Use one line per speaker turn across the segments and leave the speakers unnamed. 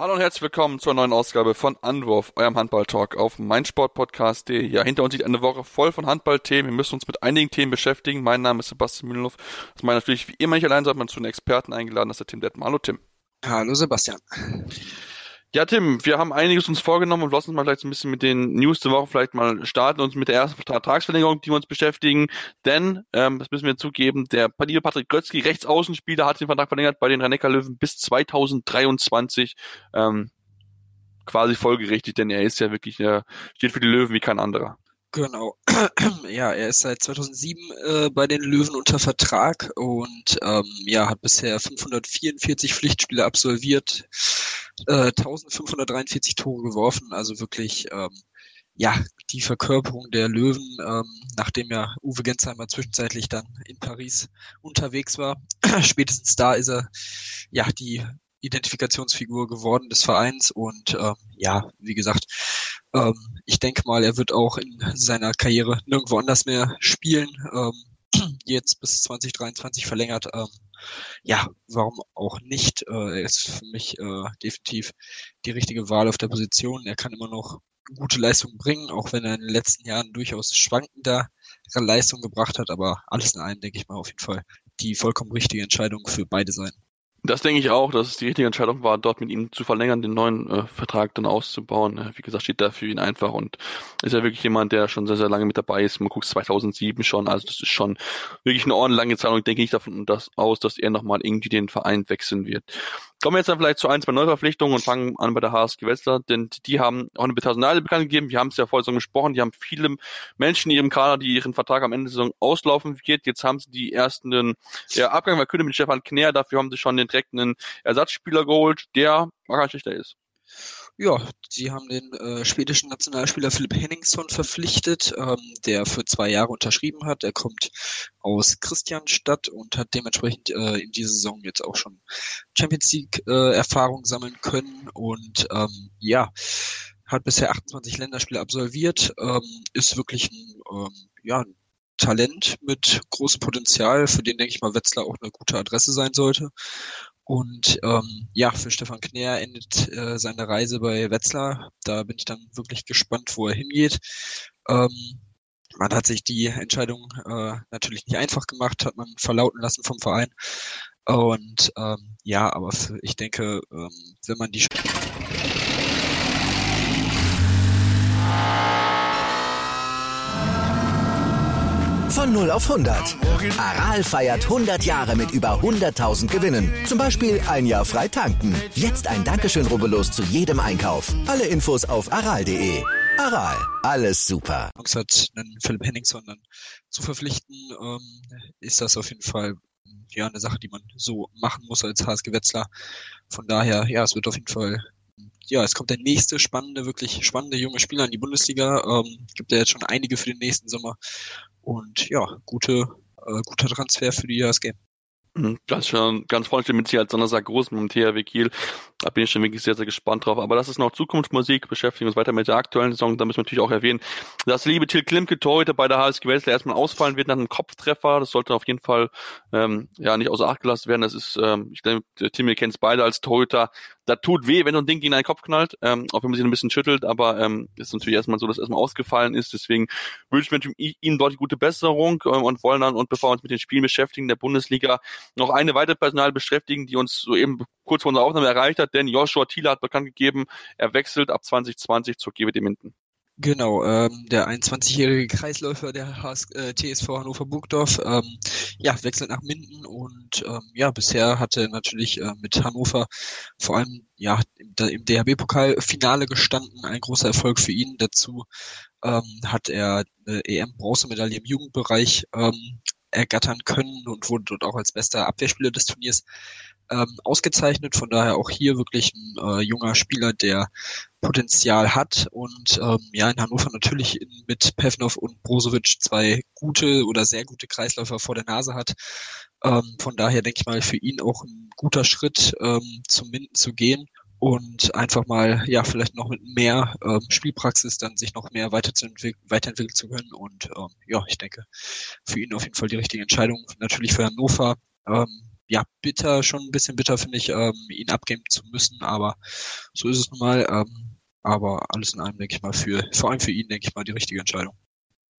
Hallo und herzlich willkommen zur neuen Ausgabe von Anwurf, eurem Handball-Talk auf meinsportpodcast.de. Ja, hinter uns liegt eine Woche voll von Handballthemen. Wir müssen uns mit einigen Themen beschäftigen. Mein Name ist Sebastian Mühlenhoff. Das meine natürlich wie immer nicht allein, sondern zu einem Experten eingeladen, das ist der Tim Detmer. Hallo Tim.
Hallo Sebastian.
Ja, Tim, wir haben einiges uns vorgenommen und lass uns mal vielleicht ein bisschen mit den News der Woche vielleicht mal starten und mit der ersten Vertragsverlängerung, die wir uns beschäftigen. Denn, ähm, das müssen wir zugeben, der liebe Patrick Götzki, Rechtsaußenspieler, hat den Vertrag verlängert bei den rhein löwen bis 2023. Ähm, quasi folgerichtig, denn er ist ja wirklich, er steht für die Löwen wie kein anderer.
Genau. Ja, er ist seit 2007 äh, bei den Löwen unter Vertrag und ähm, ja, hat bisher 544 Pflichtspiele absolviert, äh, 1543 Tore geworfen, also wirklich ähm, ja, die Verkörperung der Löwen, ähm, nachdem ja Uwe Gensheimer zwischenzeitlich dann in Paris unterwegs war. Spätestens da ist er ja die Identifikationsfigur geworden des Vereins und ähm, ja, wie gesagt, ähm, ich denke mal, er wird auch in seiner Karriere nirgendwo anders mehr spielen. Ähm, jetzt bis 2023 verlängert. Ähm, ja, warum auch nicht? Äh, er ist für mich äh, definitiv die richtige Wahl auf der Position. Er kann immer noch gute Leistung bringen, auch wenn er in den letzten Jahren durchaus schwankendere Leistung gebracht hat. Aber alles in allem denke ich mal auf jeden Fall die vollkommen richtige Entscheidung für beide sein.
Das denke ich auch, dass es die richtige Entscheidung war, dort mit ihm zu verlängern, den neuen äh, Vertrag dann auszubauen. Äh, wie gesagt, steht da für ihn einfach und ist ja wirklich jemand, der schon sehr, sehr lange mit dabei ist. Man guckt 2007 schon, also das ist schon wirklich eine ordentliche Zeit und denke nicht davon dass, aus, dass er nochmal irgendwie den Verein wechseln wird. Kommen wir jetzt dann vielleicht zu ein, zwei Neuverpflichtungen und fangen an bei der HSG Wetzlar, denn die haben auch eine Personale bekannt gegeben. Wir haben es ja vorher so gesprochen, die haben viele Menschen in ihrem Kader, die ihren Vertrag am Ende der Saison auslaufen wird. Jetzt haben sie die ersten ja, Abgang König mit Stefan Knär, dafür haben sie schon den direkten Ersatzspieler geholt, der schlechter ist.
Ja, sie haben den äh, schwedischen Nationalspieler Philipp Henningsson verpflichtet, ähm, der für zwei Jahre unterschrieben hat. Er kommt aus Christianstadt und hat dementsprechend äh, in dieser Saison jetzt auch schon Champions League äh, sammeln können und ähm, ja, hat bisher 28 Länderspiele absolviert, ähm, ist wirklich ein ähm, ja, Talent mit großem Potenzial, für den denke ich mal Wetzlar auch eine gute Adresse sein sollte. Und ähm, ja, für Stefan Knär endet äh, seine Reise bei Wetzlar. Da bin ich dann wirklich gespannt, wo er hingeht. Ähm, man hat sich die Entscheidung äh, natürlich nicht einfach gemacht, hat man verlauten lassen vom Verein. Und ähm, ja, aber für, ich denke, ähm, wenn man die
Von 0 auf 100. Aral feiert 100 Jahre mit über 100.000 Gewinnen. Zum Beispiel ein Jahr frei tanken. Jetzt ein Dankeschön, rubbellos zu jedem Einkauf. Alle Infos auf aral.de. Aral, alles super.
hat einen Philipp Henningsson dann zu verpflichten, ähm, ist das auf jeden Fall ja eine Sache, die man so machen muss als HSG Wetzlar. Von daher, ja, es wird auf jeden Fall ja, es kommt der nächste spannende, wirklich spannende junge Spieler in die Bundesliga. Ähm, gibt ja jetzt schon einige für den nächsten Sommer. Und ja, gute, äh, guter Transfer für die HSG.
Mhm, ganz schön, ganz freundlich mit sich als Donnerstag groß mit dem THW Kiel. Da bin ich schon wirklich sehr, sehr gespannt drauf. Aber das ist noch Zukunftsmusik. Beschäftigen uns weiter mit der aktuellen Saison. Da müssen wir natürlich auch erwähnen, dass liebe Till Klimke heute bei der HSG Wetzlar erstmal ausfallen wird nach einem Kopftreffer. Das sollte auf jeden Fall ähm, ja nicht außer Acht gelassen werden. Das ist, ähm, ich denke, Tim, ihr kennt es beide als Torhüter da tut weh, wenn so ein Ding gegen einen Kopf knallt, ähm, auch wenn man sich ein bisschen schüttelt, aber ähm, ist natürlich erstmal so, dass erstmal ausgefallen ist. Deswegen wünsche ich mir ihm dort gute Besserung ähm, und wollen dann, und bevor wir uns mit den Spielen beschäftigen, der Bundesliga noch eine weitere Personal beschäftigen, die uns soeben kurz vor unserer Aufnahme erreicht hat, denn Joshua Thiele hat bekannt gegeben, er wechselt ab 2020 zur GWD Minden.
Genau, ähm, der 21-jährige Kreisläufer der HS, äh, TSV Hannover Burgdorf ähm, ja, wechselt nach Minden und ähm, ja, bisher hatte er natürlich äh, mit Hannover vor allem ja im, im DHB-Pokal-Finale gestanden, ein großer Erfolg für ihn. Dazu ähm, hat er eine EM-Bronzemedaille im Jugendbereich ähm, ergattern können und wurde dort auch als bester Abwehrspieler des Turniers ähm, ausgezeichnet. Von daher auch hier wirklich ein äh, junger Spieler, der Potenzial hat und ähm, ja in Hannover natürlich mit Pevnov und Brozovic zwei gute oder sehr gute Kreisläufer vor der Nase hat. Ähm, von daher denke ich mal für ihn auch ein guter Schritt ähm, zum Minden zu gehen und einfach mal ja vielleicht noch mit mehr ähm, Spielpraxis dann sich noch mehr weiterentwickeln zu können und ähm, ja ich denke für ihn auf jeden Fall die richtige Entscheidung natürlich für Hannover ähm, ja bitter schon ein bisschen bitter finde ich ähm, ihn abgeben zu müssen aber so ist es nun mal ähm, aber alles in allem denke ich mal für vor allem für ihn denke ich mal die richtige Entscheidung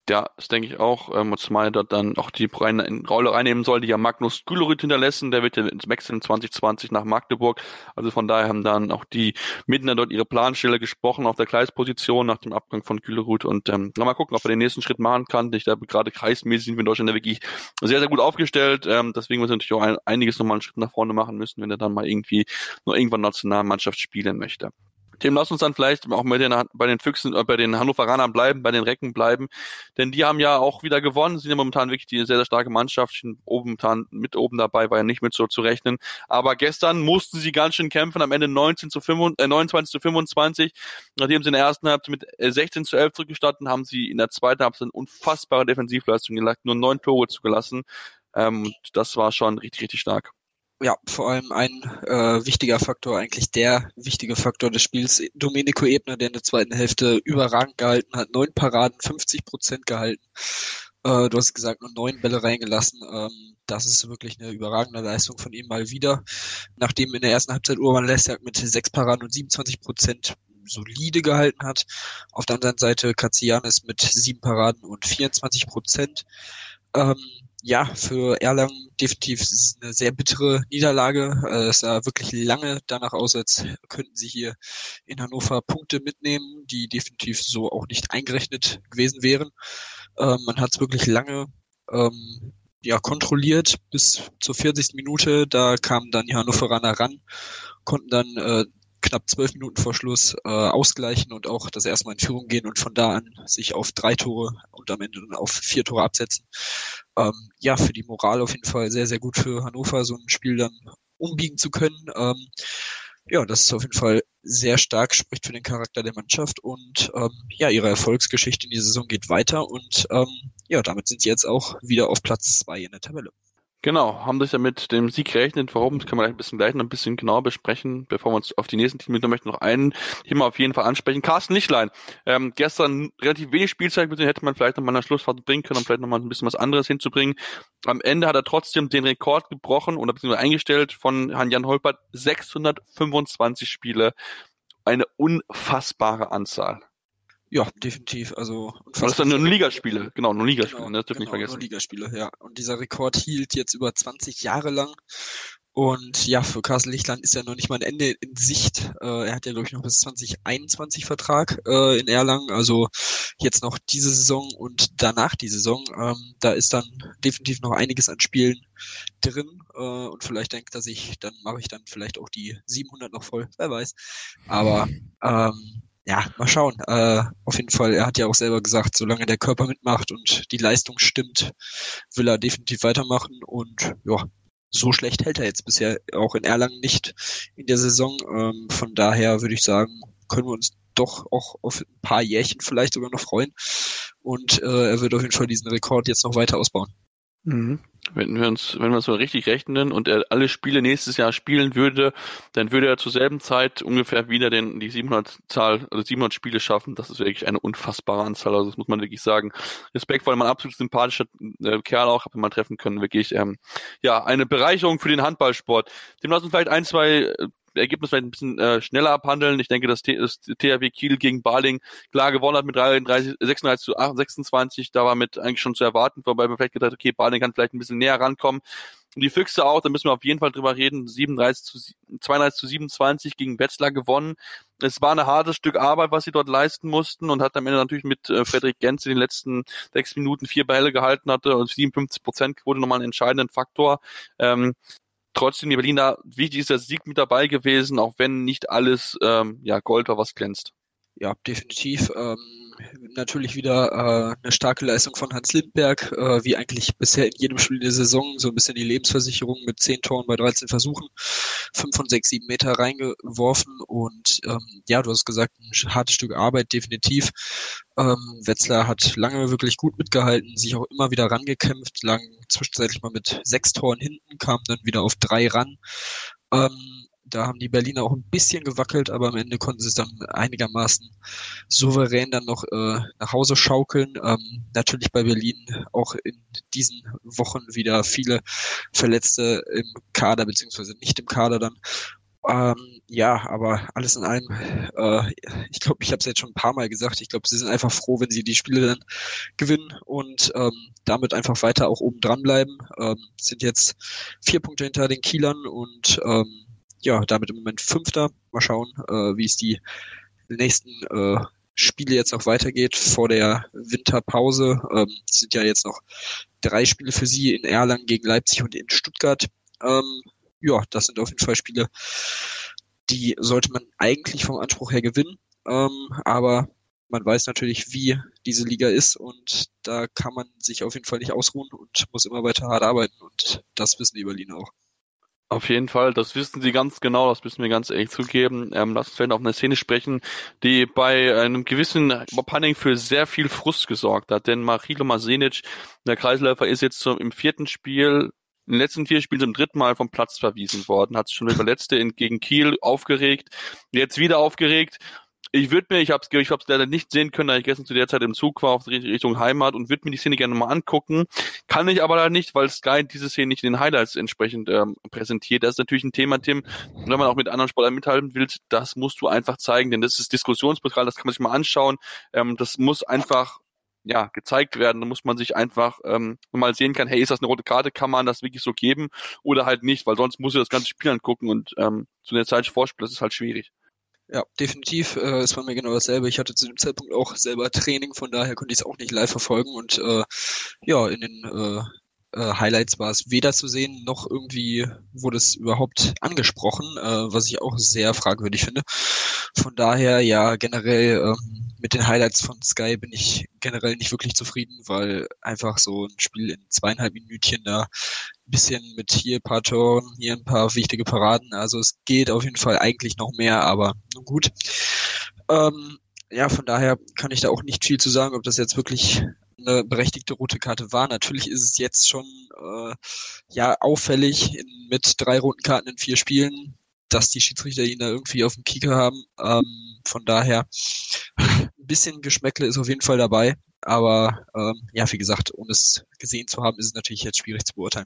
ja, das denke ich auch. Ähm, zumal dort dann auch die Rolle reinnehmen soll, die ja Magnus Gülerüth hinterlassen. Der wird ja ins Wechseln 2020 nach Magdeburg. Also von daher haben dann auch die Midner dort ihre Planstelle gesprochen auf der Gleisposition nach dem Abgang von Gülerüth. Und ähm, mal gucken, ob er den nächsten Schritt machen kann. Ich glaube, gerade kreismäßig sind wir in Deutschland ja wirklich sehr, sehr gut aufgestellt. Ähm, deswegen muss er natürlich auch ein, einiges nochmal einen Schritt nach vorne machen müssen, wenn er dann mal irgendwie nur irgendwann Nationalmannschaft spielen möchte. Tim, lass uns dann vielleicht auch bei den, bei den Füchsen, äh, bei den Hannoveranern bleiben, bei den Recken bleiben, denn die haben ja auch wieder gewonnen, sind ja momentan wirklich die sehr, sehr starke Mannschaft, sind momentan mit oben dabei, war ja nicht mit so zu rechnen, aber gestern mussten sie ganz schön kämpfen, am Ende 19 zu 5, äh, 29 zu 25, nachdem sie in der ersten Halbzeit mit 16 äh, zu 11 zurückgestanden, haben sie in der zweiten Halbzeit eine unfassbare Defensivleistung gelegt, nur neun Tore zugelassen, ähm, das war schon richtig, richtig stark
ja, vor allem ein äh, wichtiger Faktor, eigentlich der wichtige Faktor des Spiels, Domenico Ebner, der in der zweiten Hälfte überragend gehalten hat, neun Paraden, 50 Prozent gehalten. Äh, du hast gesagt, nur neun Bälle reingelassen. Ähm, das ist wirklich eine überragende Leistung von ihm mal wieder. Nachdem in der ersten Halbzeit Urban Lessiak mit sechs Paraden und 27 Prozent solide gehalten hat. Auf der anderen Seite Katsianis mit sieben Paraden und 24 Prozent. Ähm, ja, für Erlangen definitiv ist es eine sehr bittere Niederlage. Äh, es sah wirklich lange danach aus, als könnten sie hier in Hannover Punkte mitnehmen, die definitiv so auch nicht eingerechnet gewesen wären. Ähm, man hat es wirklich lange ähm, ja, kontrolliert bis zur 40. Minute. Da kamen dann die Hannoveraner ran, konnten dann äh, knapp zwölf Minuten vor Schluss äh, ausgleichen und auch das erste Mal in Führung gehen und von da an sich auf drei Tore und am Ende dann auf vier Tore absetzen. Ähm, ja, für die Moral auf jeden Fall sehr, sehr gut für Hannover, so ein Spiel dann umbiegen zu können. Ähm, ja, das ist auf jeden Fall sehr stark, spricht für den Charakter der Mannschaft und ähm, ja, ihre Erfolgsgeschichte in die Saison geht weiter und ähm, ja, damit sind sie jetzt auch wieder auf Platz zwei in der Tabelle.
Genau, haben sich ja mit dem Sieg gerechnet. Warum, das können wir gleich ein bisschen gleich noch ein bisschen genauer besprechen, bevor wir uns auf die nächsten Teams mit möchten noch einen Thema auf jeden Fall ansprechen. Carsten Lichtlein, ähm, gestern relativ wenig Spielzeit, mit hätte man vielleicht noch mal eine Schlussfahrt bringen können, um vielleicht noch mal ein bisschen was anderes hinzubringen. Am Ende hat er trotzdem den Rekord gebrochen oder beziehungsweise eingestellt von Herrn-Jan Holpert. 625 Spiele. Eine unfassbare Anzahl.
Ja, definitiv. Also
das sind nur Ligaspiele, genau, nur Ligaspiele, genau, ne? das dürfen genau, nicht vergessen.
Nur Ligaspiele, ja. Und dieser Rekord hielt jetzt über 20 Jahre lang. Und ja, für Carsten Lichtland ist ja noch nicht mal ein Ende in Sicht. Äh, er hat ja, glaube ich, noch bis 2021 Vertrag äh, in Erlangen. Also jetzt noch diese Saison und danach die Saison. Ähm, da ist dann definitiv noch einiges an Spielen drin. Äh, und vielleicht denkt er sich, dann mache ich dann vielleicht auch die 700 noch voll. Wer weiß. Aber ähm, ja, mal schauen. Äh, auf jeden Fall, er hat ja auch selber gesagt, solange der Körper mitmacht und die Leistung stimmt, will er definitiv weitermachen. Und ja, so schlecht hält er jetzt bisher auch in Erlangen nicht in der Saison. Ähm, von daher würde ich sagen, können wir uns doch auch auf ein paar Jährchen vielleicht sogar noch freuen. Und äh, er wird auf jeden Fall diesen Rekord jetzt noch weiter ausbauen.
Mhm. Wenn wir uns, wenn wir uns so richtig rechnen und er alle Spiele nächstes Jahr spielen würde, dann würde er zur selben Zeit ungefähr wieder den, die 700 Zahl, also 700 Spiele schaffen. Das ist wirklich eine unfassbare Anzahl. Also das muss man wirklich sagen. Respekt, weil man absolut sympathischer äh, Kerl auch, hat man treffen können. Wirklich, ähm, ja, eine Bereicherung für den Handballsport. Dem lassen wir vielleicht ein, zwei äh, Ergebnis vielleicht ein bisschen äh, schneller abhandeln. Ich denke, dass das THW Kiel gegen Baling klar gewonnen hat mit 33, 36 zu 8, 26. Da war mit eigentlich schon zu erwarten, wobei man vielleicht gedacht, okay, Baling kann vielleicht ein bisschen näher rankommen. Und die Füchse auch, da müssen wir auf jeden Fall drüber reden. 37 zu 32 zu 27 gegen Wetzlar gewonnen. Es war ein hartes Stück Arbeit, was sie dort leisten mussten und hat am Ende natürlich mit äh, Frederik Genz in den letzten sechs Minuten vier Bälle gehalten hatte und 57 Prozent wurde nochmal ein entscheidender Faktor. Ähm, trotzdem die Berliner, wichtig ist der Sieg mit dabei gewesen, auch wenn nicht alles ähm, ja, Gold war, was glänzt.
Ja, definitiv. Ähm, natürlich wieder äh, eine starke Leistung von Hans Lindberg, äh, wie eigentlich bisher in jedem Spiel der Saison, so ein bisschen die Lebensversicherung mit 10 Toren bei 13 Versuchen, 5 von 6, 7 Meter reingeworfen und ähm, ja, du hast gesagt, ein hartes Stück Arbeit, definitiv. Ähm, Wetzlar hat lange wirklich gut mitgehalten, sich auch immer wieder rangekämpft, lang zwischenzeitlich mal mit sechs Toren hinten, kam dann wieder auf drei ran. Ähm, da haben die Berliner auch ein bisschen gewackelt, aber am Ende konnten sie es dann einigermaßen souverän dann noch äh, nach Hause schaukeln. Ähm, natürlich bei Berlin auch in diesen Wochen wieder viele Verletzte im Kader, beziehungsweise nicht im Kader dann. Ähm, ja, aber alles in allem, äh, ich glaube, ich habe es jetzt schon ein paar Mal gesagt, ich glaube, sie sind einfach froh, wenn sie die Spiele dann gewinnen und ähm, damit einfach weiter auch oben dran bleiben. Ähm, sind jetzt vier Punkte hinter den Kielern und ähm, ja, damit im Moment Fünfter. Mal schauen, äh, wie es die nächsten äh, Spiele jetzt noch weitergeht vor der Winterpause. Ähm, es sind ja jetzt noch drei Spiele für sie in Erlangen gegen Leipzig und in Stuttgart. Ähm, ja, das sind auf jeden Fall Spiele, die sollte man eigentlich vom Anspruch her gewinnen. Ähm, aber man weiß natürlich, wie diese Liga ist und da kann man sich auf jeden Fall nicht ausruhen und muss immer weiter hart arbeiten und das wissen die Berliner auch.
Auf jeden Fall, das wissen sie ganz genau, das müssen wir ganz ehrlich zugeben. Ähm, lass uns vielleicht auf eine Szene sprechen, die bei einem gewissen Punning für sehr viel Frust gesorgt hat. Denn Marilo Masenic, der Kreisläufer, ist jetzt zum, im vierten Spiel in den letzten vier Spielen zum dritten Mal vom Platz verwiesen worden, hat sich schon über letzte gegen Kiel aufgeregt, jetzt wieder aufgeregt ich würde mir, ich habe es ich hab's leider nicht sehen können, da ich gestern zu der Zeit im Zug war auf Richtung Heimat und würde mir die Szene gerne mal angucken. Kann ich aber leider nicht, weil Sky diese Szene nicht in den Highlights entsprechend ähm, präsentiert. Das ist natürlich ein Thema, Tim. wenn man auch mit anderen Sportlern mithalten will, das musst du einfach zeigen, denn das ist Diskussionspotenzial, das kann man sich mal anschauen. Ähm, das muss einfach ja, gezeigt werden. Da muss man sich einfach ähm, mal sehen kann, hey, ist das eine rote Karte, kann man das wirklich so geben oder halt nicht, weil sonst muss ich das ganze Spiel angucken und ähm, zu der Zeit vorspielen, das ist halt schwierig.
Ja, definitiv. Äh, es war mir genau dasselbe. Ich hatte zu dem Zeitpunkt auch selber Training, von daher konnte ich es auch nicht live verfolgen. Und äh, ja, in den äh, äh, Highlights war es weder zu sehen, noch irgendwie wurde es überhaupt angesprochen, äh, was ich auch sehr fragwürdig finde. Von daher, ja, generell ähm, mit den Highlights von Sky bin ich generell nicht wirklich zufrieden, weil einfach so ein Spiel in zweieinhalb Minütchen da ein bisschen mit hier ein paar Toren, hier ein paar wichtige Paraden. Also es geht auf jeden Fall eigentlich noch mehr, aber nun gut. Ähm, ja, von daher kann ich da auch nicht viel zu sagen, ob das jetzt wirklich eine berechtigte rote Karte war. Natürlich ist es jetzt schon äh, ja auffällig in, mit drei roten Karten in vier Spielen, dass die Schiedsrichter ihn da irgendwie auf dem Kieker haben. Ähm, von daher ein bisschen Geschmäckle ist auf jeden Fall dabei. Aber ähm, ja, wie gesagt, ohne es gesehen zu haben, ist es natürlich jetzt schwierig zu beurteilen.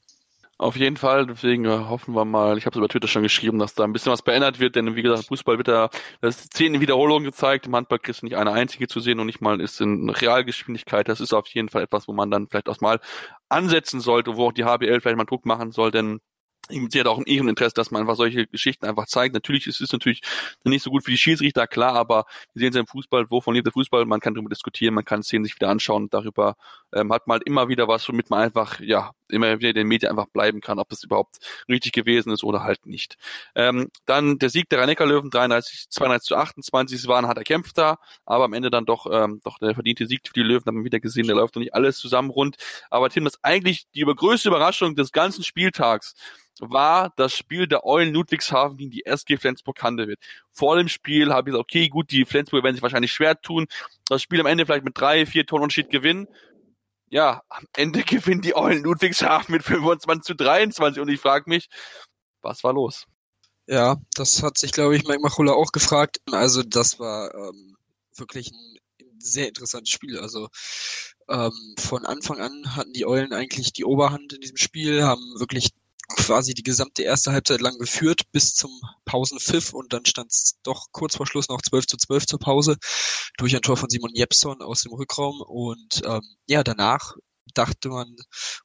Auf jeden Fall, deswegen äh, hoffen wir mal, ich habe es über Twitter schon geschrieben, dass da ein bisschen was verändert wird, denn wie gesagt, Fußball wird da, das zehn Wiederholungen gezeigt, im Handball kriegst du nicht eine einzige zu sehen und nicht mal ist in Realgeschwindigkeit, das ist auf jeden Fall etwas, wo man dann vielleicht auch mal ansetzen sollte, wo auch die HBL vielleicht mal Druck machen soll, denn sie hat auch ein Ehreninteresse, dass man einfach solche Geschichten einfach zeigt. Natürlich ist es natürlich nicht so gut für die Schiedsrichter, klar, aber wir sehen es im Fußball, wovon lebt der Fußball? Man kann darüber diskutieren, man kann Szenen sich wieder anschauen. Darüber ähm, hat man halt immer wieder was, womit man einfach, ja, immer wieder in den Medien einfach bleiben kann, ob es überhaupt richtig gewesen ist oder halt nicht. Ähm, dann der Sieg der Rhein-Neckar-Löwen, 33, 32 zu 28, es war ein harter Kampf da, aber am Ende dann doch, ähm, doch der verdiente Sieg für die Löwen, haben wir wieder gesehen, der läuft noch nicht alles zusammen rund. Aber Tim, das ist eigentlich die größte Überraschung des ganzen Spieltags war das Spiel der Eulen Ludwigshafen gegen die SG Flensburg-Handewitt. Vor dem Spiel habe ich gesagt, okay, gut, die Flensburger werden sich wahrscheinlich schwer tun, das Spiel am Ende vielleicht mit drei, vier Toren Unterschied gewinnen. Ja, am Ende gewinnen die Eulen Ludwigshafen mit 25 zu 23 und ich frage mich, was war los?
Ja, das hat sich, glaube ich, Mike Machulla auch gefragt. Also das war ähm, wirklich ein sehr interessantes Spiel. Also ähm, von Anfang an hatten die Eulen eigentlich die Oberhand in diesem Spiel, haben wirklich quasi die gesamte erste Halbzeit lang geführt bis zum Pausenpfiff und dann stand es doch kurz vor Schluss noch 12 zu 12 zur Pause durch ein Tor von Simon Jepson aus dem Rückraum. Und ähm, ja, danach dachte man,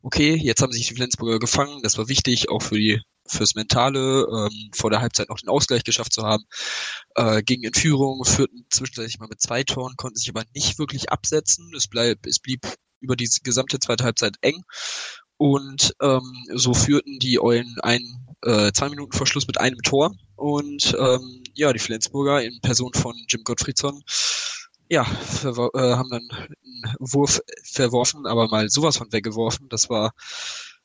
okay, jetzt haben sich die Flensburger gefangen, das war wichtig, auch für die fürs Mentale, ähm, vor der Halbzeit noch den Ausgleich geschafft zu haben, äh, gingen in Führung, führten zwischenzeitlich mal mit zwei Toren, konnten sich aber nicht wirklich absetzen. Es, bleib, es blieb über die gesamte zweite Halbzeit eng und ähm, so führten die Eulen ein, äh, zwei Minuten vor Schluss mit einem Tor. Und ähm, ja, die Flensburger in Person von Jim Gottfriedson ja, äh, haben dann einen Wurf verworfen, aber mal sowas von weggeworfen. Das war,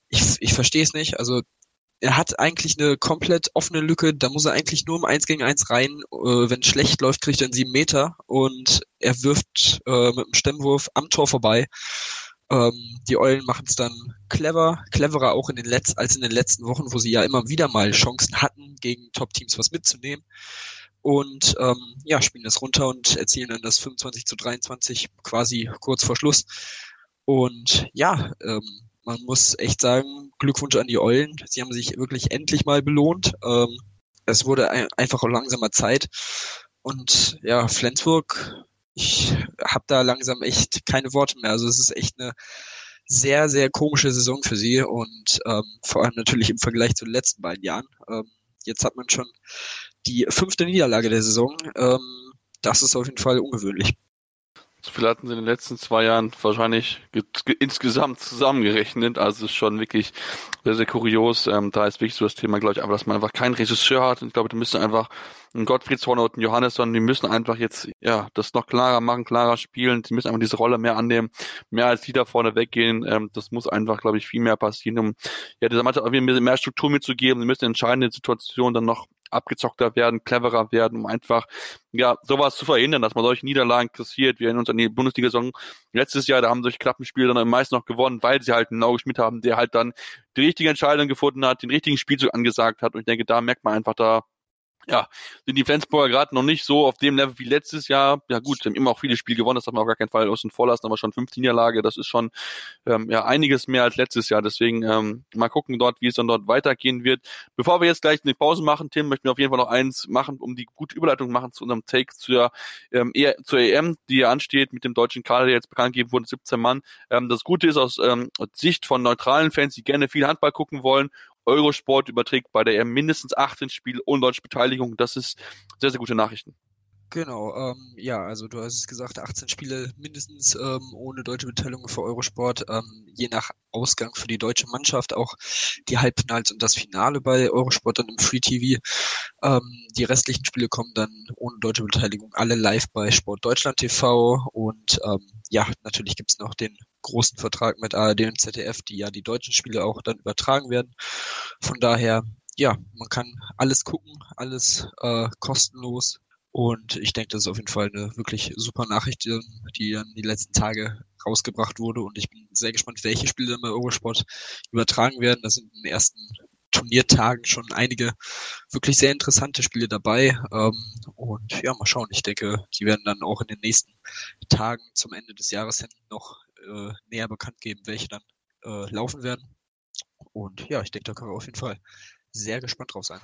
ich, ich verstehe es nicht. Also er hat eigentlich eine komplett offene Lücke, da muss er eigentlich nur um eins gegen eins rein. Äh, wenn schlecht läuft, kriegt er einen sieben Meter und er wirft äh, mit einem Stemmwurf am Tor vorbei. Ähm, die Eulen machen es dann clever, cleverer auch in den Letz als in den letzten Wochen, wo sie ja immer wieder mal Chancen hatten, gegen Top-Teams was mitzunehmen. Und ähm, ja, spielen das runter und erzielen dann das 25 zu 23 quasi kurz vor Schluss. Und ja, ähm, man muss echt sagen, Glückwunsch an die Eulen. Sie haben sich wirklich endlich mal belohnt. Ähm, es wurde ein, einfach auch langsamer Zeit. Und ja, Flensburg, ich habe da langsam echt keine Worte mehr. Also es ist echt eine sehr, sehr komische Saison für sie und ähm, vor allem natürlich im Vergleich zu den letzten beiden Jahren. Ähm, jetzt hat man schon die fünfte Niederlage der Saison. Ähm, das ist auf jeden Fall ungewöhnlich.
So viel hatten sie in den letzten zwei Jahren wahrscheinlich insgesamt zusammengerechnet. Also ist schon wirklich sehr, sehr kurios. Ähm, da ist wirklich so das Thema, glaube ich, einfach, dass man einfach keinen Regisseur hat. Und ich glaube, da müsste einfach ein Gottfried Zorn und ein Johannesson, die müssen einfach jetzt, ja, das noch klarer machen, klarer spielen. Die müssen einfach diese Rolle mehr annehmen, mehr als die da vorne weggehen. Ähm, das muss einfach, glaube ich, viel mehr passieren, um ja, dieser Mannschaft mehr, mehr Struktur mitzugeben. Sie müssen in entscheidenden Situationen dann noch abgezockter werden, cleverer werden, um einfach ja sowas zu verhindern, dass man solche Niederlagen kassiert. Wir erinnern uns an die Bundesliga-Saison letztes Jahr, da haben solche Klappenspiele dann meist noch gewonnen, weil sie halt einen Nauge Schmidt haben, der halt dann die richtige Entscheidung gefunden hat, den richtigen Spielzug angesagt hat. Und ich denke, da merkt man einfach, da ja, sind die Flensburger gerade noch nicht so auf dem Level wie letztes Jahr. Ja gut, sie haben immer auch viele Spiele gewonnen, das darf man auf gar keinen Fall außen vor lassen, aber schon 15 Niederlage, das ist schon ähm, ja einiges mehr als letztes Jahr. Deswegen ähm, mal gucken dort, wie es dann dort weitergehen wird. Bevor wir jetzt gleich eine Pause machen, Tim, möchten wir auf jeden Fall noch eins machen, um die gute Überleitung machen zu unserem Take zur, ähm, e zur EM, die ja ansteht mit dem deutschen Kader, der jetzt bekannt gegeben wurde, 17 Mann. Ähm, das Gute ist aus ähm, Sicht von neutralen Fans, die gerne viel Handball gucken wollen Eurosport überträgt bei der EM mindestens 18 Spiele ohne deutsche Beteiligung. Das ist sehr, sehr gute Nachrichten.
Genau, ähm, ja, also du hast es gesagt, 18 Spiele mindestens ähm, ohne deutsche Beteiligung für Eurosport, ähm, je nach Ausgang für die deutsche Mannschaft, auch die Halbfinals und das Finale bei Eurosport dann im Free TV. Ähm, die restlichen Spiele kommen dann ohne deutsche Beteiligung alle live bei Sport Deutschland TV und ähm, ja, natürlich gibt's noch den großen Vertrag mit ARD und ZDF, die ja die deutschen Spiele auch dann übertragen werden. Von daher, ja, man kann alles gucken, alles äh, kostenlos. Und ich denke, das ist auf jeden Fall eine wirklich super Nachricht, die, dann die letzten Tage rausgebracht wurde. Und ich bin sehr gespannt, welche Spiele dann bei Eurosport übertragen werden. Da sind in den ersten Turniertagen schon einige wirklich sehr interessante Spiele dabei. Ähm, und ja, mal schauen. Ich denke, die werden dann auch in den nächsten Tagen zum Ende des Jahres hin noch äh, näher bekannt geben, welche dann äh, laufen werden. Und ja, ich denke, da können wir auf jeden Fall sehr gespannt drauf sein.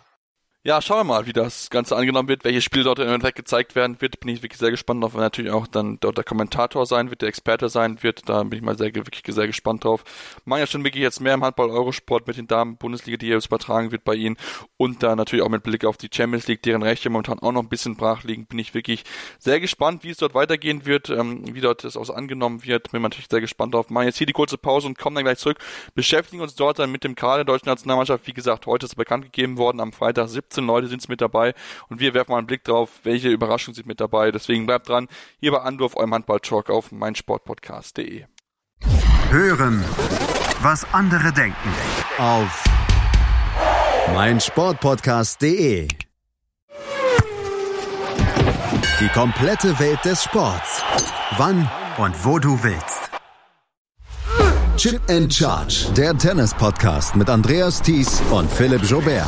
Ja, schauen wir mal, wie das Ganze angenommen wird, welche Spiele dort im Endeffekt gezeigt werden wird. Bin ich wirklich sehr gespannt drauf, wenn natürlich auch dann dort der Kommentator sein wird, der Experte sein wird. Da bin ich mal sehr, wirklich sehr gespannt drauf. Man ja schon wirklich jetzt mehr im Handball-Eurosport mit den Damen Bundesliga, die jetzt übertragen wird bei ihnen. Und da natürlich auch mit Blick auf die Champions League, deren Rechte momentan auch noch ein bisschen brach liegen, bin ich wirklich sehr gespannt, wie es dort weitergehen wird, ähm, wie dort das auch angenommen wird. Bin natürlich sehr gespannt drauf. Machen jetzt hier die kurze Pause und kommen dann gleich zurück. Beschäftigen uns dort dann mit dem Kader der deutschen Nationalmannschaft. Wie gesagt, heute ist bekannt gegeben worden, am Freitag 17 Leute sind es mit dabei und wir werfen mal einen Blick drauf, welche Überraschungen sind mit dabei. Deswegen bleibt dran, hier bei Andorf, eurem Handball-Talk auf meinsportpodcast.de.
Hören, was andere denken auf meinsportpodcast.de. Die komplette Welt des Sports. Wann und wo du willst. Chip and Charge, der Tennis-Podcast mit Andreas Thies und Philipp Jobert.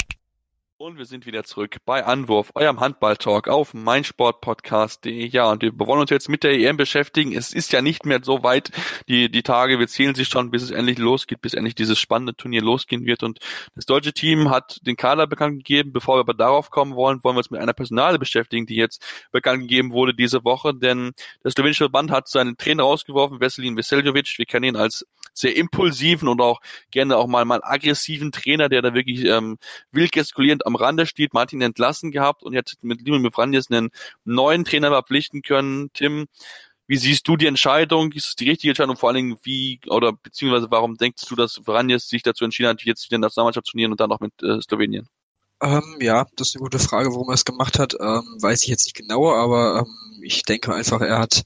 Und wir sind wieder zurück bei Anwurf, eurem Handball-Talk auf meinsportpodcast.de. Ja, und wir wollen uns jetzt mit der EM beschäftigen. Es ist ja nicht mehr so weit, die, die Tage, wir zählen sich schon, bis es endlich losgeht, bis endlich dieses spannende Turnier losgehen wird. Und das deutsche Team hat den Kader bekannt gegeben. Bevor wir aber darauf kommen wollen, wollen wir uns mit einer Personale beschäftigen, die jetzt bekannt gegeben wurde diese Woche. Denn der slowenische Verband hat seinen Trainer rausgeworfen, Veselin Veseljovic. Wir kennen ihn als sehr impulsiven und auch gerne auch mal mal aggressiven Trainer, der da wirklich ähm, wild gestikulierend am Rande steht. Martin entlassen gehabt und jetzt mit Limon Befranjes einen neuen Trainer verpflichten können. Tim, wie siehst du die Entscheidung? Ist es die richtige Entscheidung? Vor allen Dingen, wie oder beziehungsweise warum denkst du, dass Vranjes sich dazu entschieden hat, jetzt wieder in das Nationalmannschaft zu turnieren und dann auch mit äh, Slowenien?
Ähm, ja, das ist eine gute Frage, warum er es gemacht hat. Ähm, weiß ich jetzt nicht genauer, aber ähm, ich denke einfach, er hat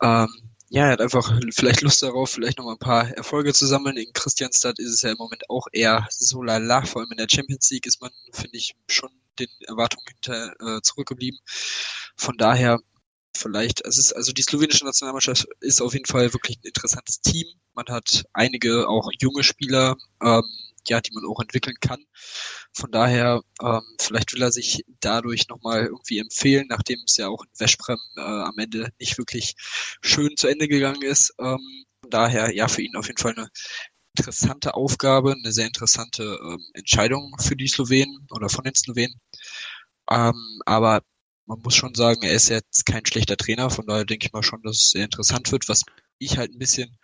ähm, ja, er hat einfach vielleicht Lust darauf, vielleicht noch mal ein paar Erfolge zu sammeln. In Christianstadt ist es ja im Moment auch eher so lala. Vor allem in der Champions League ist man, finde ich, schon den Erwartungen hinter äh, zurückgeblieben. Von daher vielleicht, es ist, also die slowenische Nationalmannschaft ist auf jeden Fall wirklich ein interessantes Team. Man hat einige auch junge Spieler, ähm, ja, die man auch entwickeln kann. Von daher, ähm, vielleicht will er sich dadurch nochmal irgendwie empfehlen, nachdem es ja auch in Veszprem äh, am Ende nicht wirklich schön zu Ende gegangen ist. Ähm, von daher, ja, für ihn auf jeden Fall eine interessante Aufgabe, eine sehr interessante ähm, Entscheidung für die Slowenen oder von den Slowenen. Ähm, aber man muss schon sagen, er ist jetzt kein schlechter Trainer, von daher denke ich mal schon, dass es sehr interessant wird. Was ich halt ein bisschen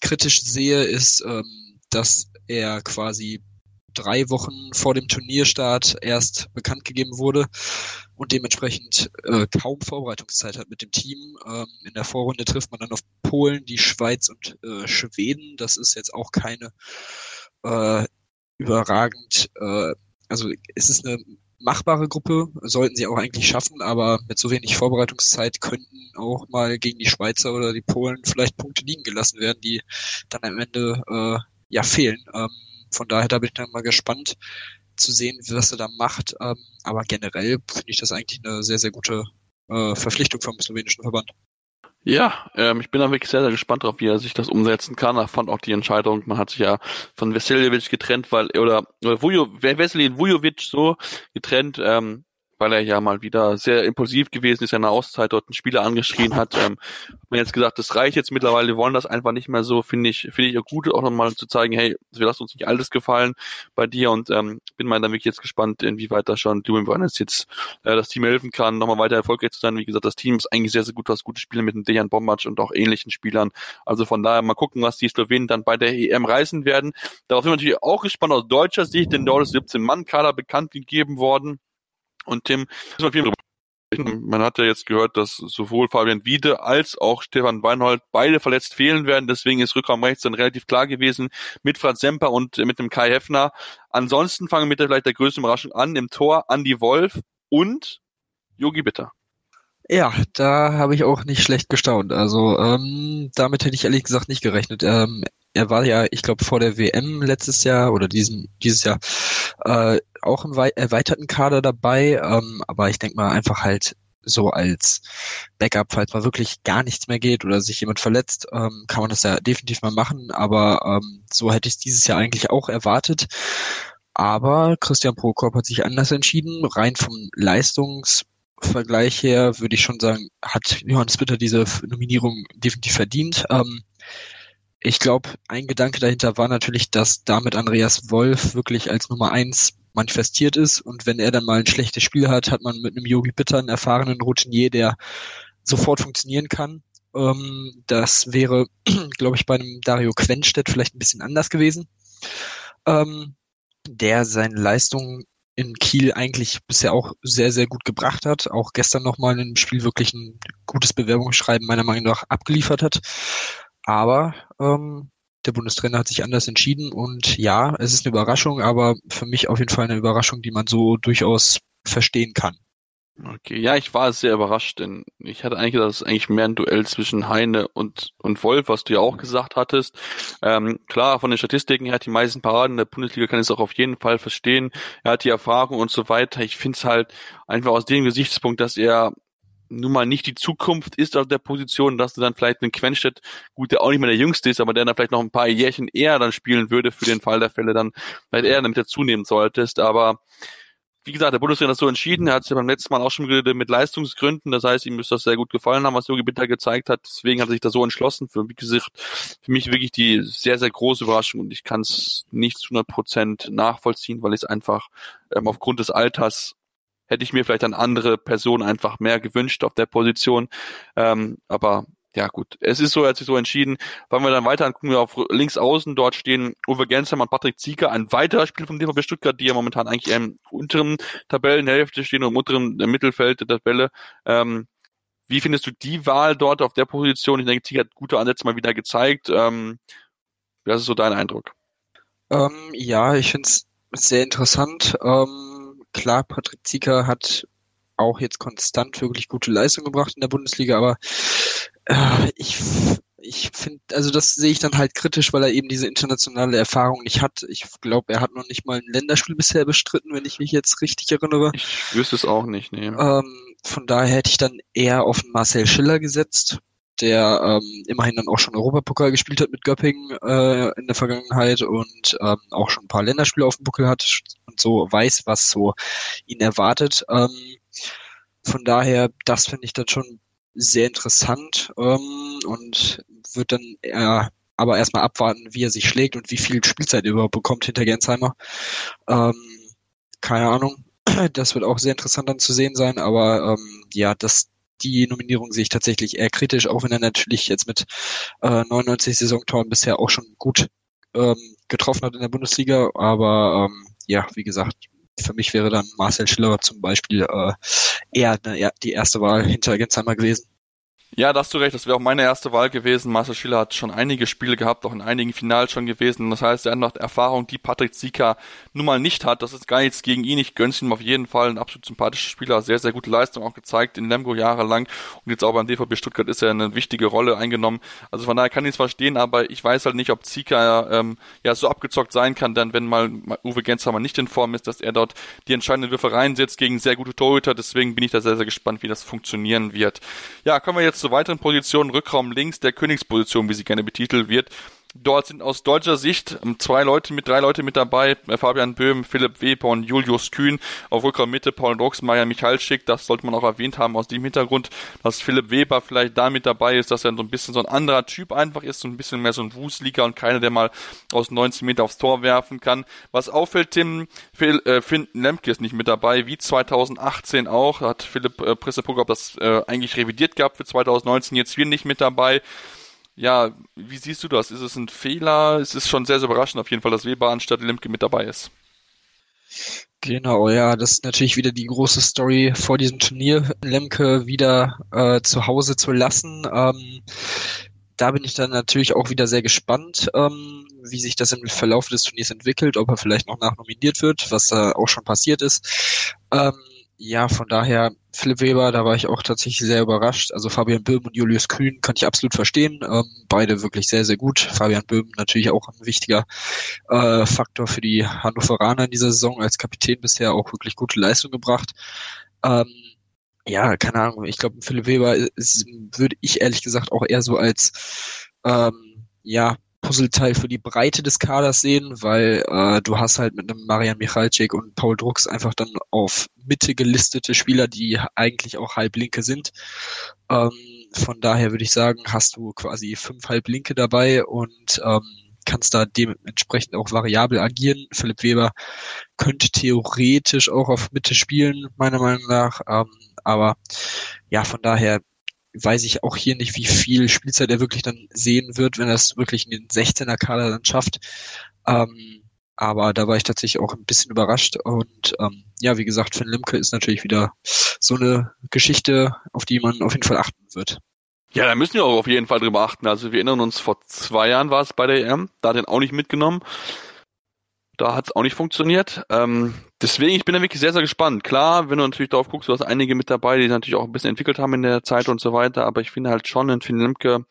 kritisch sehe, ist, ähm, dass er quasi drei Wochen vor dem Turnierstart erst bekannt gegeben wurde und dementsprechend äh, kaum Vorbereitungszeit hat mit dem Team. Ähm, in der Vorrunde trifft man dann auf Polen, die Schweiz und äh, Schweden. Das ist jetzt auch keine äh, überragend, äh, also es ist eine machbare Gruppe, sollten sie auch eigentlich schaffen, aber mit so wenig Vorbereitungszeit könnten auch mal gegen die Schweizer oder die Polen vielleicht Punkte liegen gelassen werden, die dann am Ende äh, ja fehlen. Ähm, von daher da bin ich dann mal gespannt zu sehen, was er da macht. Ähm, aber generell finde ich das eigentlich eine sehr, sehr gute äh, Verpflichtung vom slowenischen Verband.
Ja, ähm, ich bin da wirklich sehr, sehr gespannt drauf, wie er sich das umsetzen kann. Er fand auch die Entscheidung, man hat sich ja von Veseljevic getrennt, weil, oder, oder Vujo, Veselin Vujovic so getrennt, ähm, weil er ja mal wieder sehr impulsiv gewesen ist, in einer Auszeit dort einen Spieler angeschrien hat. Ähm, hat man jetzt gesagt, das reicht jetzt mittlerweile, wir wollen das einfach nicht mehr so, finde ich, finde ich auch gut, auch nochmal zu zeigen, hey, wir lassen uns nicht alles gefallen bei dir und ähm, bin mal wirklich jetzt gespannt, inwieweit da schon Doom Warners jetzt äh, das Team helfen kann, nochmal weiter erfolgreich zu sein. Wie gesagt, das Team ist eigentlich sehr, sehr gut, hast gute Spieler mit dem Dejan Bombac und auch ähnlichen Spielern. Also von daher mal gucken, was die Slowenen dann bei der EM reisen werden. Darauf sind wir natürlich auch gespannt aus deutscher Sicht, denn dort ist 17-Mann-Kader bekannt gegeben worden. Und Tim, man hat ja jetzt gehört, dass sowohl Fabian Wiede als auch Stefan Weinhold beide verletzt fehlen werden. Deswegen ist Rückraum rechts dann relativ klar gewesen mit Franz Semper und mit dem Kai Heffner. Ansonsten fangen wir mit der vielleicht der größten Überraschung an. Im Tor Andy Wolf und Yogi Bitter.
Ja, da habe ich auch nicht schlecht gestaunt. Also ähm, damit hätte ich ehrlich gesagt nicht gerechnet. Ähm, er war ja, ich glaube, vor der WM letztes Jahr oder diesem, dieses Jahr äh, auch im erweiterten Kader dabei, ähm, aber ich denke mal einfach halt so als Backup, falls mal wirklich gar nichts mehr geht oder sich jemand verletzt, ähm, kann man das ja definitiv mal machen, aber ähm, so hätte ich es dieses Jahr eigentlich auch erwartet. Aber Christian Prokop hat sich anders entschieden, rein vom Leistungsvergleich her würde ich schon sagen, hat Johannes Bitter diese Nominierung definitiv verdient. Ähm, ich glaube, ein Gedanke dahinter war natürlich, dass damit Andreas Wolf wirklich als Nummer eins manifestiert ist und wenn er dann mal ein schlechtes Spiel hat, hat man mit einem Yogi Bitter einen erfahrenen Routinier, der sofort funktionieren kann. Ähm, das wäre, glaube ich, bei einem Dario Quenstedt vielleicht ein bisschen anders gewesen, ähm, der seine Leistungen in Kiel eigentlich bisher auch sehr, sehr gut gebracht hat. Auch gestern nochmal in einem Spiel wirklich ein gutes Bewerbungsschreiben meiner Meinung nach abgeliefert hat. Aber ähm, der Bundestrainer hat sich anders entschieden und ja, es ist eine Überraschung, aber für mich auf jeden Fall eine Überraschung, die man so durchaus verstehen kann.
Okay, ja, ich war sehr überrascht, denn ich hatte eigentlich gedacht, es ist eigentlich mehr ein Duell zwischen Heine und, und Wolf, was du ja auch gesagt hattest. Ähm, klar, von den Statistiken her hat die meisten Paraden, der Bundesliga kann es auch auf jeden Fall verstehen. Er hat die Erfahrung und so weiter. Ich finde es halt einfach aus dem Gesichtspunkt, dass er nun mal nicht die Zukunft ist auf der Position, dass du dann vielleicht einen Quenstedt, gut, der auch nicht mehr der Jüngste ist, aber der dann vielleicht noch ein paar Jährchen eher dann spielen würde für den Fall der Fälle dann vielleicht eher damit dazu nehmen solltest. Aber wie gesagt, der Bundestrainer hat so entschieden, er hat es ja beim letzten Mal auch schon geredet mit Leistungsgründen, das heißt, ihm müsste das sehr gut gefallen haben, was Jogi Bitter gezeigt hat, deswegen hat er sich da so entschlossen, für, wie gesagt, für mich wirklich die sehr, sehr große Überraschung und ich kann es nicht zu 100 Prozent nachvollziehen, weil ich es einfach ähm, aufgrund des Alters hätte ich mir vielleicht eine andere Person einfach mehr gewünscht auf der Position, ähm, aber ja gut, es ist so, er hat sich so entschieden. Wollen wir dann weiter gucken wir auf links außen, dort stehen Uwe Gensheim und Patrick Zieker, ein weiterer Spieler vom DVB Stuttgart, die ja momentan eigentlich im unteren Tabellenhälfte stehen und im unteren Mittelfeld der Tabelle. Ähm, wie findest du die Wahl dort auf der Position? Ich denke, Zieker hat gute Ansätze mal wieder gezeigt. Ähm, was ist so dein Eindruck?
Ähm, ja, ich finde es sehr interessant. Ähm, klar, Patrick Zieker hat auch jetzt konstant wirklich gute Leistung gebracht in der Bundesliga, aber äh, ich ich finde, also das sehe ich dann halt kritisch, weil er eben diese internationale Erfahrung nicht hat. Ich glaube, er hat noch nicht mal ein Länderspiel bisher bestritten, wenn ich mich jetzt richtig erinnere.
Ich wüsste es auch nicht, nee.
Ähm, von daher hätte ich dann eher auf Marcel Schiller gesetzt, der ähm, immerhin dann auch schon Europapokal gespielt hat mit Göppingen äh, in der Vergangenheit und ähm, auch schon ein paar Länderspiele auf dem Buckel hat und so weiß, was so ihn erwartet. Ähm, von daher, das finde ich dann schon sehr interessant ähm, und wird dann eher aber erstmal abwarten, wie er sich schlägt und wie viel Spielzeit er überhaupt bekommt hinter Gensheimer. Ähm, keine Ahnung. Das wird auch sehr interessant dann zu sehen sein, aber ähm, ja, das die Nominierung sehe ich tatsächlich eher kritisch, auch wenn er natürlich jetzt mit äh, 99 Saisontoren bisher auch schon gut ähm, getroffen hat in der Bundesliga. Aber ähm, ja, wie gesagt, für mich wäre dann Marcel Schiller zum Beispiel äh, eher eine, die erste Wahl hinter Gensheimer gewesen.
Ja, da hast du recht, das wäre auch meine erste Wahl gewesen. Marcel Schiller hat schon einige Spiele gehabt, auch in einigen Finals schon gewesen. Das heißt, er hat noch Erfahrung, die Patrick Zika nun mal nicht hat. Das ist gar nichts gegen ihn. Ich gönn's ihm auf jeden Fall. Ein absolut sympathischer Spieler, sehr, sehr gute Leistung auch gezeigt in Lemgo jahrelang. Und jetzt auch beim DVB Stuttgart ist er eine wichtige Rolle eingenommen. Also von daher kann ich es verstehen, aber ich weiß halt nicht, ob Zika ähm, ja so abgezockt sein kann, denn wenn mal Uwe Gensheimer nicht in Form ist, dass er dort die entscheidenden Würfe reinsetzt gegen sehr gute Torhüter. Deswegen bin ich da sehr, sehr gespannt, wie das funktionieren wird. Ja, kommen wir jetzt zu weiteren Positionen, Rückraum links der Königsposition, wie sie gerne betitelt wird. Dort sind aus deutscher Sicht ähm, zwei Leute mit, drei Leute mit dabei, äh, Fabian Böhm, Philipp Weber und Julius Kühn. Auf Rückraum Mitte Paul Drucks, Maja Michalschick, das sollte man auch erwähnt haben aus dem Hintergrund, dass Philipp Weber vielleicht da mit dabei ist, dass er so ein bisschen so ein anderer Typ einfach ist, so ein bisschen mehr so ein Wusliga und keiner, der mal aus 19 Meter aufs Tor werfen kann. Was auffällt, Tim, Phil, äh, Finn Lemke ist nicht mit dabei, wie 2018 auch, hat Philipp äh, Pressepogop das äh, eigentlich revidiert gehabt für 2019, jetzt wir nicht mit dabei ja, wie siehst du das? Ist es ein Fehler? Es ist schon sehr, sehr überraschend auf jeden Fall, dass Weber anstatt Lemke mit dabei ist.
Genau, ja, das ist natürlich wieder die große Story vor diesem Turnier, Lemke wieder äh, zu Hause zu lassen. Ähm, da bin ich dann natürlich auch wieder sehr gespannt, ähm, wie sich das im Verlauf des Turniers entwickelt, ob er vielleicht noch nachnominiert wird, was da auch schon passiert ist. Ähm, ja, von daher Philipp Weber, da war ich auch tatsächlich sehr überrascht. Also Fabian Böhm und Julius Kühn kann ich absolut verstehen. Ähm, beide wirklich sehr, sehr gut. Fabian Böhm natürlich auch ein wichtiger äh, Faktor für die Hannoveraner in dieser Saison als Kapitän bisher auch wirklich gute Leistung gebracht. Ähm, ja, keine Ahnung. Ich glaube, Philipp Weber ist, würde ich ehrlich gesagt auch eher so als ähm, ja Puzzleteil für die Breite des Kaders sehen, weil äh, du hast halt mit einem Marian Michalczyk und Paul Drucks einfach dann auf Mitte gelistete Spieler, die eigentlich auch Halblinke sind. Ähm, von daher würde ich sagen, hast du quasi fünf Halblinke dabei und ähm, kannst da dementsprechend auch variabel agieren. Philipp Weber könnte theoretisch auch auf Mitte spielen, meiner Meinung nach. Ähm, aber ja, von daher weiß ich auch hier nicht, wie viel Spielzeit er wirklich dann sehen wird, wenn er es wirklich in den 16er Kader dann schafft. Ähm, aber da war ich tatsächlich auch ein bisschen überrascht. Und ähm, ja, wie gesagt, Finn Limke ist natürlich wieder so eine Geschichte, auf die man auf jeden Fall achten wird.
Ja, da müssen wir auch auf jeden Fall drüber achten. Also wir erinnern uns, vor zwei Jahren war es bei der EM, da hat er ihn auch nicht mitgenommen. Da hat es auch nicht funktioniert. Ähm, deswegen, ich bin da wirklich sehr, sehr gespannt. Klar, wenn du natürlich darauf guckst, du hast einige mit dabei, die natürlich auch ein bisschen entwickelt haben in der Zeit und so weiter, aber ich finde halt schon, in Finn Lemke,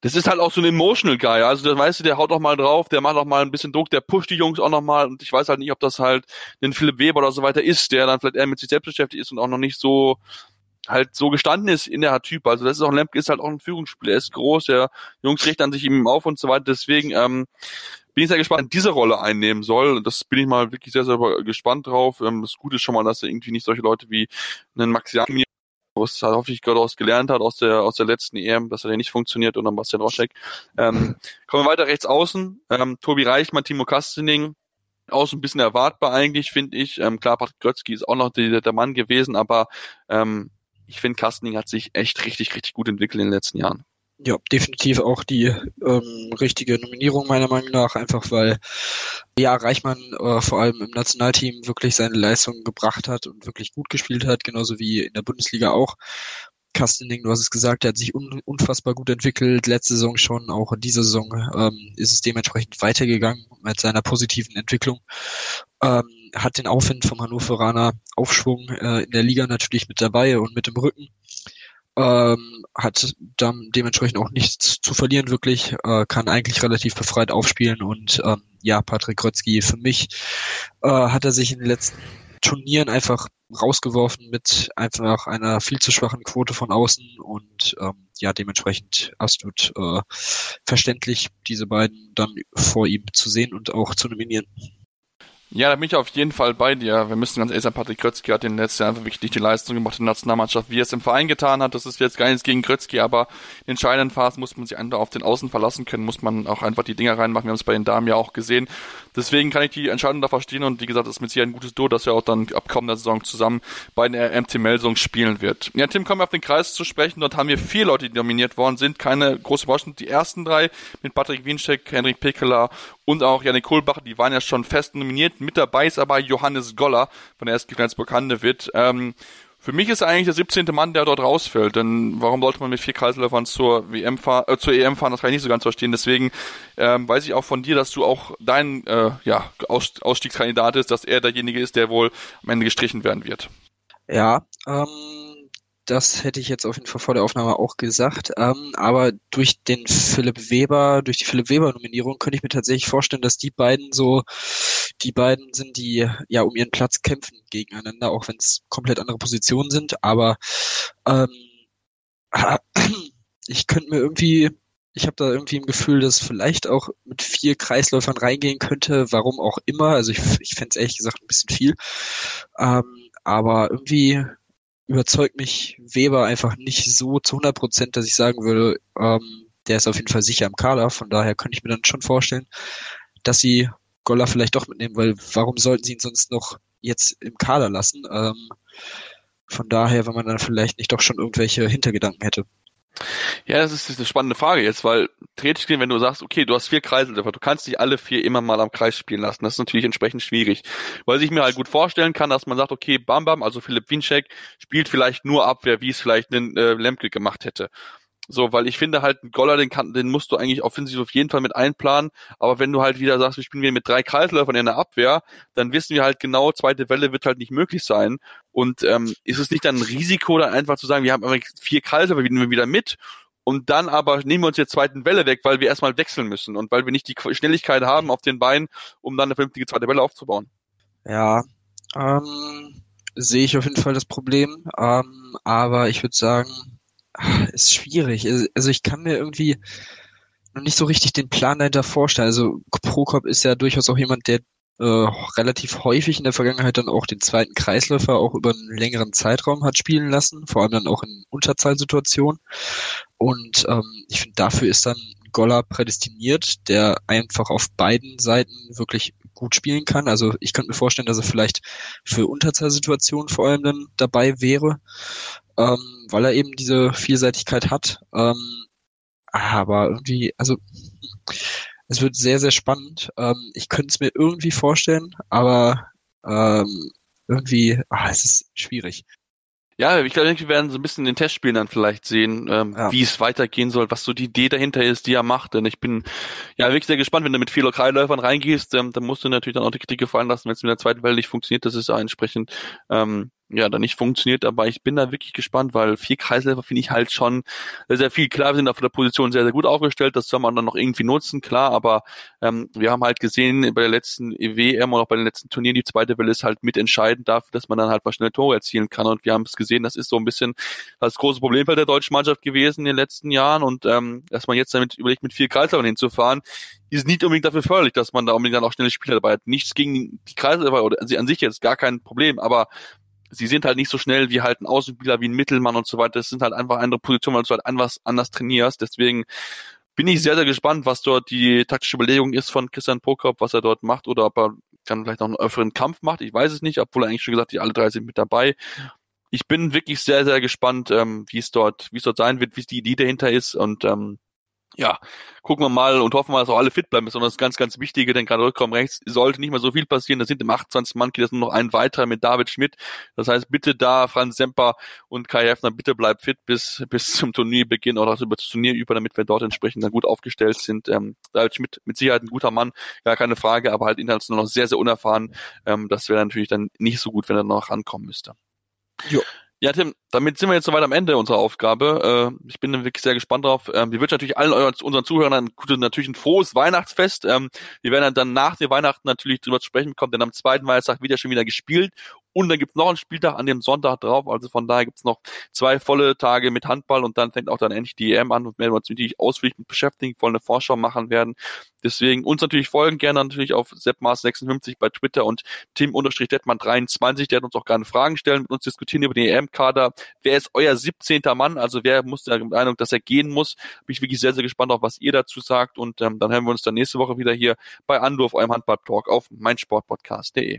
das ist halt auch so ein emotional Guy. Also, da weißt du, der haut auch mal drauf, der macht auch mal ein bisschen Druck, der pusht die Jungs auch noch mal und ich weiß halt nicht, ob das halt den Philipp Weber oder so weiter ist, der dann vielleicht eher mit sich selbst beschäftigt ist und auch noch nicht so halt so gestanden ist in der Typ. Also das ist auch Lemke ist halt auch ein Führungsspieler, er ist groß, der Jungs richten an sich ihm auf und so weiter. Deswegen ähm, bin ich sehr gespannt, diese Rolle einnehmen soll. Das bin ich mal wirklich sehr, sehr gespannt drauf. Ähm, das Gute ist schon mal, dass er irgendwie nicht solche Leute wie einen Maxiami was halt hoffentlich daraus gelernt hat aus der aus der letzten EM, dass er nicht funktioniert und dann Bastian Roschek. Ähm, kommen wir weiter rechts außen. Ähm, Tobi Reichmann, Timo Kastening, auch so ein bisschen erwartbar eigentlich, finde ich. Ähm, klar, Patrick Grötzky ist auch noch die, der Mann gewesen, aber ähm, ich finde, Kastening hat sich echt richtig, richtig gut entwickelt in den letzten Jahren.
Ja, definitiv auch die ähm, richtige Nominierung meiner Meinung nach, einfach weil ja Reichmann äh, vor allem im Nationalteam wirklich seine Leistung gebracht hat und wirklich gut gespielt hat, genauso wie in der Bundesliga auch. Kastening, du hast es gesagt, der hat sich un unfassbar gut entwickelt, letzte Saison schon, auch in dieser Saison ähm, ist es dementsprechend weitergegangen mit seiner positiven Entwicklung. Ähm, hat den Aufwind vom Hannoveraner Aufschwung äh, in der Liga natürlich mit dabei und mit im Rücken. Ähm, hat dann dementsprechend auch nichts zu verlieren wirklich, äh, kann eigentlich relativ befreit aufspielen und ähm, ja, Patrick Krötzky für mich äh, hat er sich in den letzten Turnieren einfach rausgeworfen mit einfach einer viel zu schwachen Quote von außen und ähm, ja, dementsprechend absolut äh, verständlich, diese beiden dann vor ihm zu sehen und auch zu nominieren.
Ja, da bin ich auf jeden Fall bei dir. Wir müssen ganz ehrlich sagen, Patrick Krötzky hat in den letzten Jahren einfach wirklich die Leistung gemacht in der Nationalmannschaft, wie er es im Verein getan hat. Das ist jetzt gar nichts gegen Krötzky, aber in entscheidenden Phasen muss man sich einfach auf den Außen verlassen können, muss man auch einfach die Dinger reinmachen. Wir haben es bei den Damen ja auch gesehen. Deswegen kann ich die Entscheidung da verstehen und wie gesagt, ist mit Sicherheit ein gutes Duo, dass er auch dann ab kommender Saison zusammen bei den MT Melsung spielen wird. Ja, Tim, kommen wir auf den Kreis zu sprechen. Dort haben wir vier Leute, die nominiert worden sind. Keine große Überraschung. Die ersten drei mit Patrick Wienscheck, Henrik Pekeler und auch Janik Kohlbach, die waren ja schon fest nominiert. Mit dabei ist aber Johannes Goller von der SG Flensburg-Handewitt. Ähm, für mich ist eigentlich der 17. Mann, der dort rausfällt. Denn warum sollte man mit vier Kreisläufern zur WM fahren, äh, zur EM fahren? Das kann ich nicht so ganz verstehen. Deswegen ähm, weiß ich auch von dir, dass du auch dein äh, ja, Aus Ausstiegskandidat ist, dass er derjenige ist, der wohl am Ende gestrichen werden wird.
Ja, ähm, das hätte ich jetzt auf jeden Fall vor der Aufnahme auch gesagt. Ähm, aber durch den Philipp Weber, durch die Philipp Weber-Nominierung könnte ich mir tatsächlich vorstellen, dass die beiden so die beiden sind, die ja um ihren Platz kämpfen gegeneinander, auch wenn es komplett andere Positionen sind. Aber ähm, ich könnte mir irgendwie, ich habe da irgendwie im Gefühl, dass vielleicht auch mit vier Kreisläufern reingehen könnte, warum auch immer. Also ich, ich fände es ehrlich gesagt ein bisschen viel. Ähm, aber irgendwie überzeugt mich Weber einfach nicht so zu 100 Prozent, dass ich sagen würde, ähm, der ist auf jeden Fall sicher im Kader. Von daher könnte ich mir dann schon vorstellen, dass sie Goller vielleicht doch mitnehmen, weil warum sollten sie ihn sonst noch jetzt im Kader lassen? Ähm, von daher, wenn man dann vielleicht nicht doch schon irgendwelche Hintergedanken hätte.
Ja, das ist eine spannende Frage jetzt, weil theoretisch gesehen, wenn du sagst, okay, du hast vier Kreisläufer, du kannst nicht alle vier immer mal am Kreis spielen lassen. Das ist natürlich entsprechend schwierig. Weil ich mir halt gut vorstellen kann, dass man sagt, okay, Bam Bam, also Philipp Winczek, spielt vielleicht nur Abwehr, wie es vielleicht ein äh, Lemke gemacht hätte. So, weil ich finde halt, einen Goller, den, kann, den musst du eigentlich offensiv auf jeden Fall mit einplanen. Aber wenn du halt wieder sagst, wir spielen wieder mit drei Kreisläufern in der Abwehr, dann wissen wir halt genau, zweite Welle wird halt nicht möglich sein. Und ähm, ist es nicht dann ein Risiko, dann einfach zu sagen, wir haben einfach vier Kreisläufer, wir nehmen wieder mit und dann aber nehmen wir uns jetzt zweiten Welle weg, weil wir erstmal wechseln müssen und weil wir nicht die Schnelligkeit haben auf den Beinen, um dann eine vernünftige zweite Welle aufzubauen.
Ja, ähm, sehe ich auf jeden Fall das Problem. Ähm, aber ich würde sagen, ist schwierig. Also, also ich kann mir irgendwie noch nicht so richtig den Plan dahinter vorstellen. Also Prokop ist ja durchaus auch jemand, der äh, relativ häufig in der Vergangenheit dann auch den zweiten Kreisläufer auch über einen längeren Zeitraum hat spielen lassen, vor allem dann auch in Unterzahlsituationen. Und ähm, ich finde, dafür ist dann Goller prädestiniert, der einfach auf beiden Seiten wirklich gut spielen kann. Also ich könnte mir vorstellen, dass er vielleicht für Unterzahlsituationen vor allem dann dabei wäre ähm, weil er eben diese Vielseitigkeit hat. Ähm, aber irgendwie, also es wird sehr, sehr spannend. Ähm, ich könnte es mir irgendwie vorstellen, aber ähm, irgendwie, ah, es ist schwierig.
Ja, ich glaube, wir werden so ein bisschen in den Testspielen dann vielleicht sehen, ähm, ja. wie es weitergehen soll, was so die Idee dahinter ist, die er macht. Denn ich bin ja wirklich sehr gespannt, wenn du mit vier Lokalläufern reingehst, ähm, dann musst du natürlich dann auch die Kritik gefallen lassen, wenn es mit der zweiten Welle nicht funktioniert. Das ist ja entsprechend ähm, ja, da nicht funktioniert, aber ich bin da wirklich gespannt, weil vier Kreisläufer finde ich halt schon sehr, sehr viel. Klar, wir sind auf der Position sehr, sehr gut aufgestellt, das soll man dann noch irgendwie nutzen, klar, aber ähm, wir haben halt gesehen bei der letzten EWM und auch bei den letzten Turnieren, die zweite Welle ist halt mitentscheidend dafür, dass man dann halt mal schnell Tore erzielen kann und wir haben es gesehen, das ist so ein bisschen das große Problem bei der deutschen Mannschaft gewesen in den letzten Jahren und ähm, dass man jetzt damit überlegt, mit vier Kreisläufern hinzufahren, ist nicht unbedingt dafür förderlich, dass man da unbedingt dann auch schnelle Spieler dabei hat. Nichts gegen die Kreisläufer oder an sich jetzt gar kein Problem, aber sie sind halt nicht so schnell wie halt ein Außenspieler, wie ein Mittelmann und so weiter. Das sind halt einfach andere Positionen, weil du halt anders, anders trainierst. Deswegen bin ich sehr, sehr gespannt, was dort die taktische Überlegung ist von Christian Prokop, was er dort macht oder ob er dann vielleicht noch einen öfferen Kampf macht. Ich weiß es nicht, obwohl er eigentlich schon gesagt hat, die alle drei sind mit dabei. Ich bin wirklich sehr, sehr gespannt, ähm, wie es dort, wie es dort sein wird, wie die Idee dahinter ist und ähm, ja, gucken wir mal und hoffen mal, dass auch alle fit bleiben. Das ist das ganz, ganz Wichtige, denn gerade rückkommen rechts sollte nicht mehr so viel passieren. Da sind im 28 Mann geht es nur noch ein weiterer mit David Schmidt. Das heißt, bitte da Franz Semper und Kai Heffner, bitte bleibt fit bis, bis zum Turnierbeginn oder über das Turnier über, damit wir dort entsprechend dann gut aufgestellt sind. Ähm, David Schmidt mit Sicherheit ein guter Mann, gar keine Frage, aber halt international noch sehr, sehr unerfahren. Ähm, das wäre natürlich dann nicht so gut, wenn er noch rankommen müsste. Jo. Ja, Tim, damit sind wir jetzt soweit am Ende unserer Aufgabe. Äh, ich bin wirklich sehr gespannt drauf. Ähm, wir wünschen natürlich allen unseren Zuhörern natürlich ein frohes Weihnachtsfest. Ähm, wir werden dann nach der Weihnachten natürlich drüber zu sprechen bekommen, denn am zweiten Weihnachtstag wird ja schon wieder gespielt und dann gibt's noch einen Spieltag an dem Sonntag drauf. Also von daher gibt's noch zwei volle Tage mit Handball und dann fängt auch dann endlich die EM an und werden wir uns natürlich ausführlich mit beschäftigen, wollen eine Vorschau machen werden. Deswegen uns natürlich folgen, gerne natürlich auf seppmars56 bei Twitter und tim-detman23, der hat uns auch gerne Fragen stellen, mit uns diskutieren über den EM-Kader. Wer ist euer 17. Mann? Also wer muss der Meinung, dass er gehen muss? Bin ich wirklich sehr, sehr gespannt auf, was ihr dazu sagt und ähm, dann hören wir uns dann nächste Woche wieder hier bei Anruf, eurem Handball-Talk auf meinsportpodcast.de.